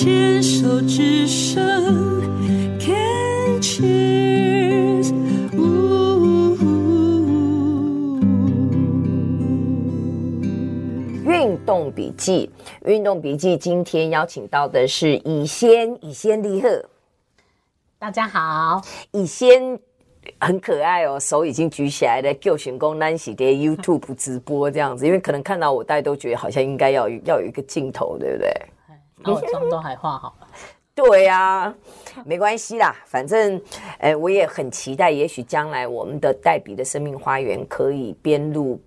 牵手之声，Can cheers，运动笔记，运动笔记，今天邀请到的是乙仙，乙仙厉害。大家好，乙仙。很可爱哦，手已经举起来了，就选工 Nancy 的 YouTube 直播这样子，因为可能看到我，大家都觉得好像应该要要有一个镜头，对不对？那我妆都还化好了。对呀、啊，没关系啦，反正，呃，我也很期待，也许将来我们的黛比的生命花园可以边录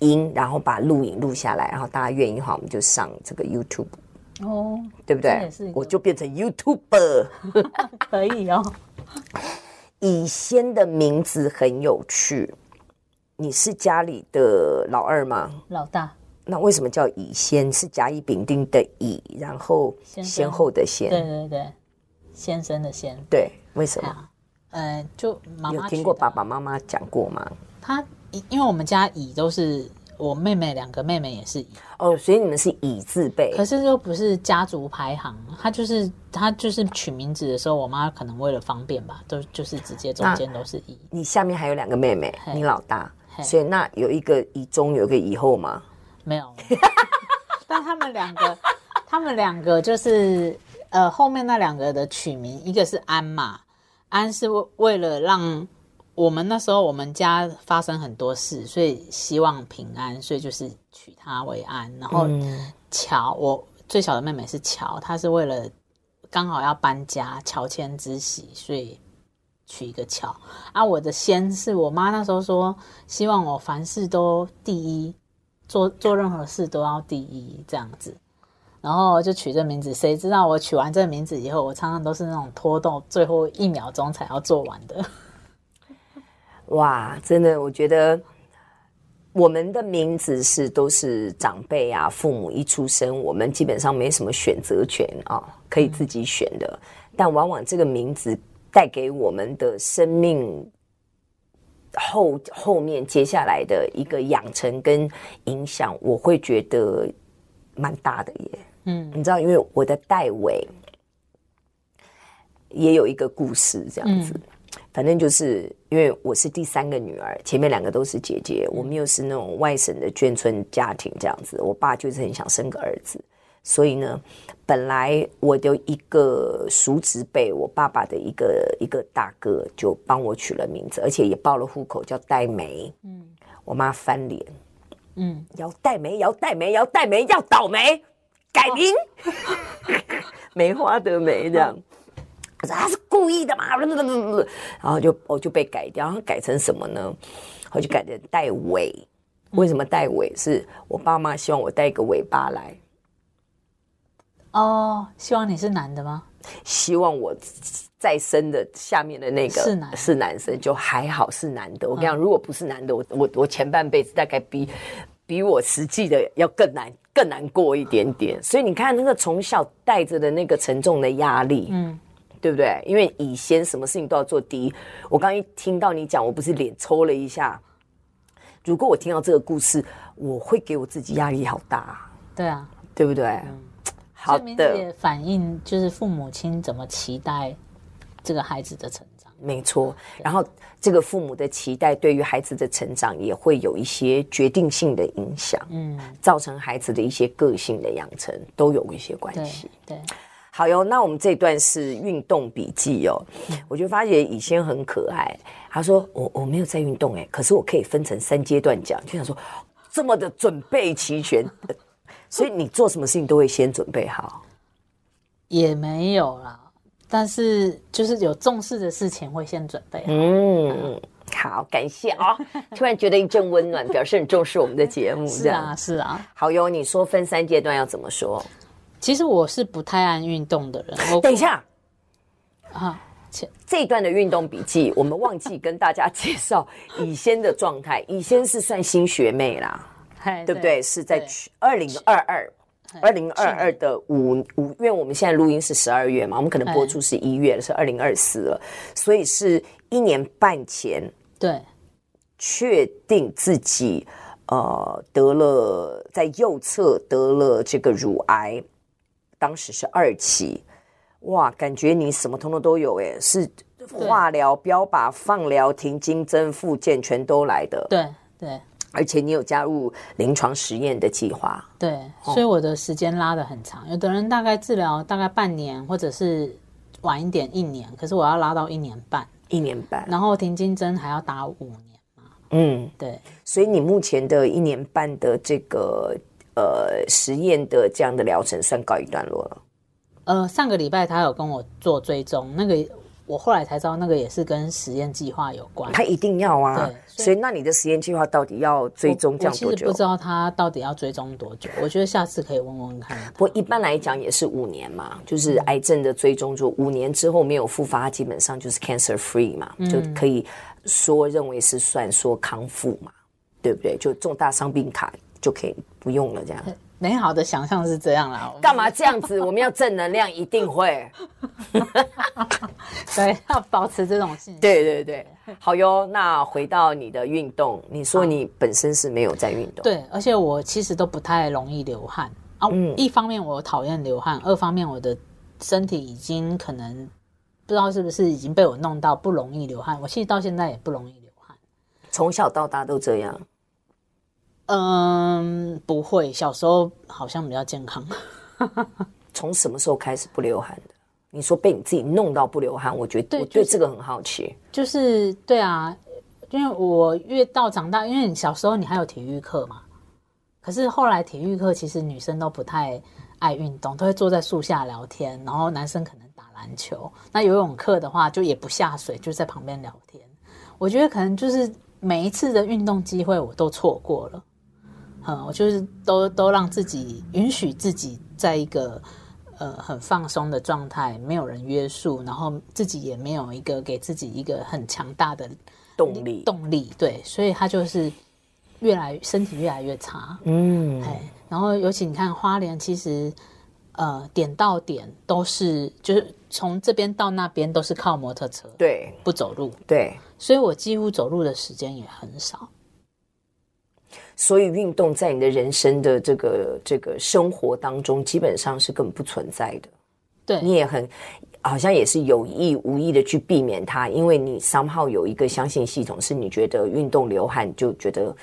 音，然后把录影录下来，然后大家愿意的话，我们就上这个 YouTube 哦，对不对？我就变成 YouTuber，可以哦。以仙的名字很有趣，你是家里的老二吗？老大。那为什么叫乙先？是甲乙丙丁的乙，然后先后的先。对对对，先生的先。对，为什么？呃，就妈妈有听过爸爸妈妈讲过吗？他因为我们家乙都是。我妹妹两个妹妹也是乙哦，所以你们是乙字辈，可是又不是家族排行。他就是他就是取名字的时候，我妈可能为了方便吧，都就是直接中间都是乙。你下面还有两个妹妹，你老大，所以那有一个乙中，有一个乙后吗？没有，但他们两个，他们两个就是呃后面那两个的取名，一个是安嘛，安是为为了让。我们那时候，我们家发生很多事，所以希望平安，所以就是取他为安。然后乔，我最小的妹妹是乔，她是为了刚好要搬家，乔迁之喜，所以取一个乔。啊，我的先是我妈那时候说，希望我凡事都第一，做做任何事都要第一这样子，然后就取这名字。谁知道我取完这个名字以后，我常常都是那种拖到最后一秒钟才要做完的。哇，真的，我觉得我们的名字是都是长辈啊，父母一出生，我们基本上没什么选择权啊、哦，可以自己选的。但往往这个名字带给我们的生命后后面接下来的一个养成跟影响，我会觉得蛮大的耶。嗯，你知道，因为我的代尾也有一个故事，这样子。嗯反正就是因为我是第三个女儿，前面两个都是姐姐，我们又是那种外省的眷村家庭这样子。我爸就是很想生个儿子，所以呢，本来我的一个叔侄辈，我爸爸的一个一个大哥就帮我取了名字，而且也报了户口，叫戴梅。嗯，我妈翻脸，嗯，要戴梅，要戴梅，要戴梅，要倒霉，改名，梅花的梅这样。我说他是故意的嘛？然后就我就被改掉，然后改成什么呢？我就改成戴尾。为什么戴尾？是我爸妈希望我带一个尾巴来。哦，希望你是男的吗？希望我再生的下面的那个是男是男生，就还好是男的。我跟你讲，如果不是男的，我我我前半辈子大概比比我实际的要更难更难过一点点。所以你看，那个从小带着的那个沉重的压力，嗯。对不对？因为以前什么事情都要做第一。我刚一听到你讲，我不是脸抽了一下。如果我听到这个故事，我会给我自己压力好大。对啊，对不对？嗯、好的。也反映就是父母亲怎么期待这个孩子的成长。没错。然后这个父母的期待对于孩子的成长也会有一些决定性的影响。嗯。造成孩子的一些个性的养成都有一些关系。对。对好哟，那我们这段是运动笔记哦。我就发觉乙仙很可爱。他说我我没有在运动哎，可是我可以分成三阶段讲。就想说这么的准备齐全，所以你做什么事情都会先准备好。也没有啦，但是就是有重视的事情会先准备好。嗯，好，感谢啊、哦。突然觉得一阵温暖，表示很重视我们的节目。是啊，是啊。好哟，你说分三阶段要怎么说？其实我是不太爱运动的人。等一下，啊，这一段的运动笔记，我们忘记跟大家 介绍乙仙的状态。乙仙是算新学妹啦，对不对？是在二零二二，二零二二的五五，因为我们现在录音是十二月嘛，我们可能播出是一月了，是二零二四了，所以是一年半前，对，确定自己呃得了在右侧得了这个乳癌。当时是二期，哇，感觉你什么通通都有哎，是化疗、标靶、放疗、停经、针、复健，全都来的。对对，而且你有加入临床实验的计划。对，所以我的时间拉得很长。有的人大概治疗大概半年，或者是晚一点一年，可是我要拉到一年半。一年半，然后停经针还要打五年嘛？嗯，对。所以你目前的一年半的这个呃实验的这样的疗程算告一段落了。呃，上个礼拜他有跟我做追踪，那个我后来才知道，那个也是跟实验计划有关。他一定要啊，对。所以，那你的实验计划到底要追踪这样多久？我其实不知道他到底要追踪多久，我觉得下次可以问问看。不过一般来讲也是五年嘛，就是癌症的追踪，就五年之后没有复发，基本上就是 cancer free 嘛，嗯、就可以说认为是算说康复嘛，对不对？就重大伤病卡就可以不用了，这样。美好的想象是这样啦，干嘛这样子？我们要正能量，一定会。对，要保持这种信心。对对对，好哟。那回到你的运动，你说你本身是没有在运动。对，而且我其实都不太容易流汗啊。嗯，一方面我讨厌流汗，二方面我的身体已经可能不知道是不是已经被我弄到不容易流汗。我其实到现在也不容易流汗，从小到大都这样。嗯，不会。小时候好像比较健康。从什么时候开始不流汗的？你说被你自己弄到不流汗，我觉得对我对这个很好奇。就是对啊，因为我越到长大，因为你小时候你还有体育课嘛。可是后来体育课其实女生都不太爱运动，都会坐在树下聊天，然后男生可能打篮球。那游泳课的话，就也不下水，就在旁边聊天。我觉得可能就是每一次的运动机会我都错过了。嗯，我就是都都让自己允许自己在一个呃很放松的状态，没有人约束，然后自己也没有一个给自己一个很强大的动力动力，对，所以他就是越来身体越来越差，嗯，哎然后尤其你看花莲，其实呃点到点都是就是从这边到那边都是靠摩托车，对，不走路，对，所以我几乎走路的时间也很少。所以运动在你的人生的这个这个生活当中，基本上是根本不存在的。对，你也很好像也是有意无意的去避免它，因为你 somehow 有一个相信系统，是你觉得运动流汗就觉得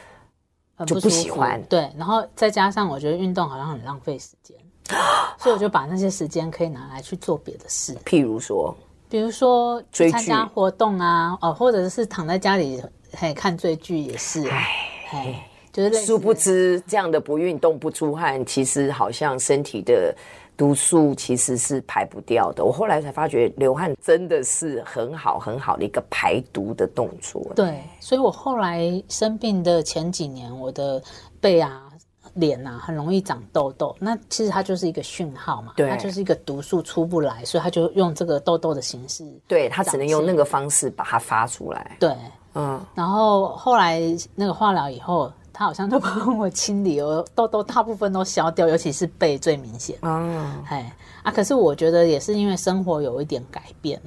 就不喜欢。对，然后再加上我觉得运动好像很浪费时间，所以我就把那些时间可以拿来去做别的事，譬如说，比如说去参加活动啊，哦，或者是躺在家里嘿看追剧也是，哎。就是殊不知，这样的不运动不出汗，其实好像身体的毒素其实是排不掉的。我后来才发觉，流汗真的是很好很好的一个排毒的动作。对，所以我后来生病的前几年，我的背啊、脸啊很容易长痘痘。那其实它就是一个讯号嘛，对，它就是一个毒素出不来，所以它就用这个痘痘的形式，对，它只能用那个方式把它发出来。对，嗯，然后后来那个化疗以后。他好像都帮我清理，哦痘痘大部分都消掉，尤其是背最明显。嗯，哎啊，可是我觉得也是因为生活有一点改变。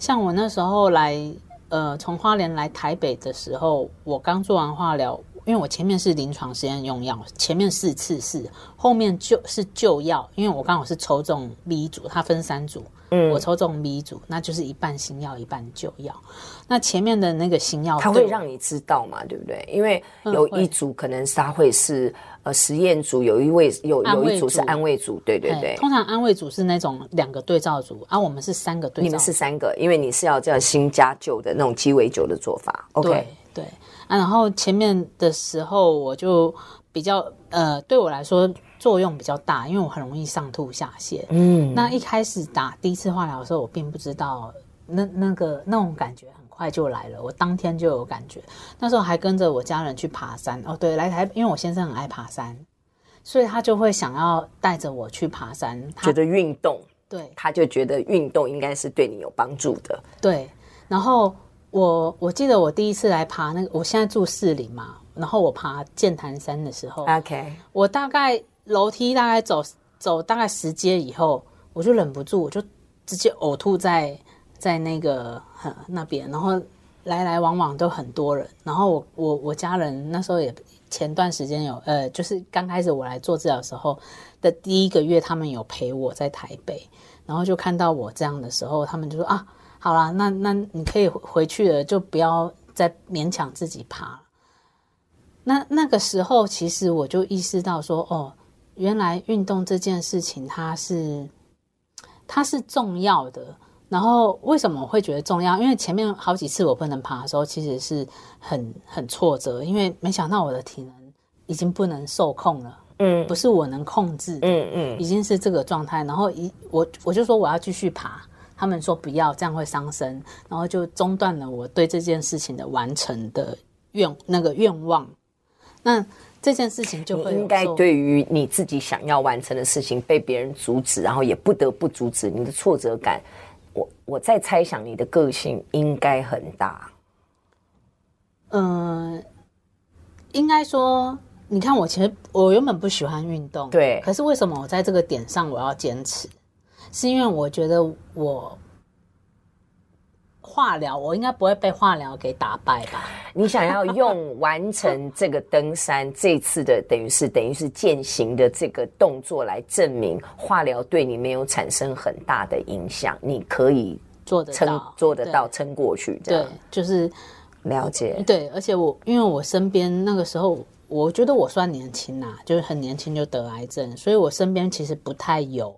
像我那时候来，呃，从花莲来台北的时候，我刚做完化疗，因为我前面是临床实验用药，前面四次是，后面就是旧药，因为我刚好是抽中 B 组，它分三组。嗯，我抽中 B 组，那就是一半新药，一半旧药。那前面的那个新药，它会让你知道嘛，对不对？因为有一组可能是它会是呃实验组，有一位有有一组是安慰组，对对对。通常安慰组是那种两个对照组，而、啊、我们是三个对照组。你们是三个，因为你是要叫新加旧的那种鸡尾酒的做法。OK，对，对啊。然后前面的时候我就比较呃，对我来说。作用比较大，因为我很容易上吐下泻。嗯，那一开始打第一次化疗的时候，我并不知道那那个那种感觉很快就来了，我当天就有感觉。那时候还跟着我家人去爬山哦，对，来台，因为我先生很爱爬山，所以他就会想要带着我去爬山，觉得运动，对，他就觉得运动应该是对你有帮助的。对，然后我我记得我第一次来爬那个，我现在住士林嘛，然后我爬剑潭山的时候，OK，我大概。楼梯大概走走大概十阶以后，我就忍不住，我就直接呕吐在在那个那边，然后来来往往都很多人，然后我我我家人那时候也前段时间有呃，就是刚开始我来做治疗的时候的第一个月，他们有陪我在台北，然后就看到我这样的时候，他们就说啊，好啦，那那你可以回去了，就不要再勉强自己爬。那那个时候，其实我就意识到说，哦，原来运动这件事情它是它是重要的。然后为什么我会觉得重要？因为前面好几次我不能爬的时候，其实是很很挫折，因为没想到我的体能已经不能受控了，嗯，不是我能控制的，嗯嗯，已经是这个状态。然后一我我就说我要继续爬，他们说不要，这样会伤身，然后就中断了我对这件事情的完成的愿那个愿望。那这件事情就会应该对于你自己想要完成的事情被别人阻止，然后也不得不阻止，你的挫折感。我我在猜想你的个性应该很大，嗯、呃，应该说，你看我其实我原本不喜欢运动，对，可是为什么我在这个点上我要坚持？是因为我觉得我。化疗，我应该不会被化疗给打败吧？你想要用完成这个登山这次的等于是等于是践行的这个动作来证明化疗对你没有产生很大的影响，你可以做得到，做得到撑过去。对，就是了解。对，而且我因为我身边那个时候，我觉得我算年轻呐，就是很年轻就得癌症，所以我身边其实不太有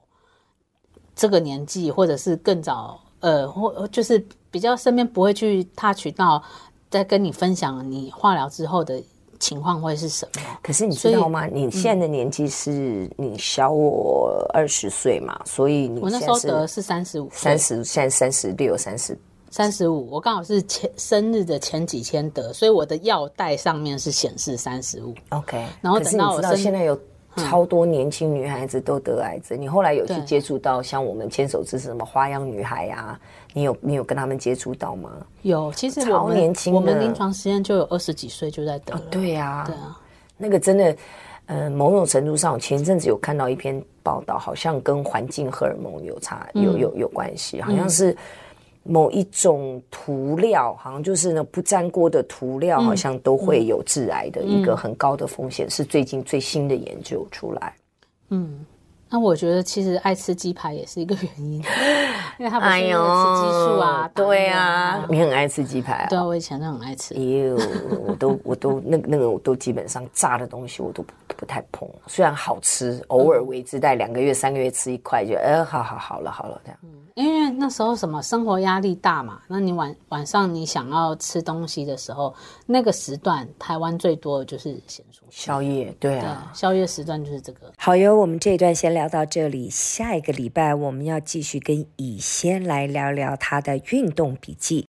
这个年纪或者是更早。呃，或就是比较身边不会去 touch 到，在跟你分享你化疗之后的情况会是什么？可是你知道吗？你现在的年纪是你小我二十岁嘛，所以你我那时候得是三十五，三十现在三十六、三十三十五，我刚好是前生日的前几天得，所以我的药袋上面是显示三十五。OK，然后等到我现在有。超多年轻女孩子都得癌症，嗯、你后来有去接触到像我们牵手之什么花样女孩啊？你有你有跟他们接触到吗？有，其实超年轻，我们临床实验就有二十几岁就在得了。哦、对呀、啊，对啊，那个真的，呃，某种程度上，我前阵子有看到一篇报道，好像跟环境荷尔蒙有差，有有有关系，好像是。某一种涂料，好像就是呢不粘锅的涂料，好像都会有致癌的一个很高的风险，嗯、是最近最新的研究出来。嗯。那我觉得其实爱吃鸡排也是一个 原因，因为他不是吃激素啊。哎、对啊，你很爱吃鸡排啊？对啊，我以前都很爱吃。哟，我都我都那个那个我都基本上炸的东西我都不不太碰，虽然好吃，偶尔为之，待两个月三个月吃一块就，哎，好好好了好了这样。嗯，因为那时候什么生活压力大嘛，那你晚晚上你想要吃东西的时候，那个时段台湾最多的就是咸酥宵夜，对啊对，宵夜时段就是这个。好哟，我们这一段先聊到这里，下一个礼拜我们要继续跟乙先来聊聊他的运动笔记。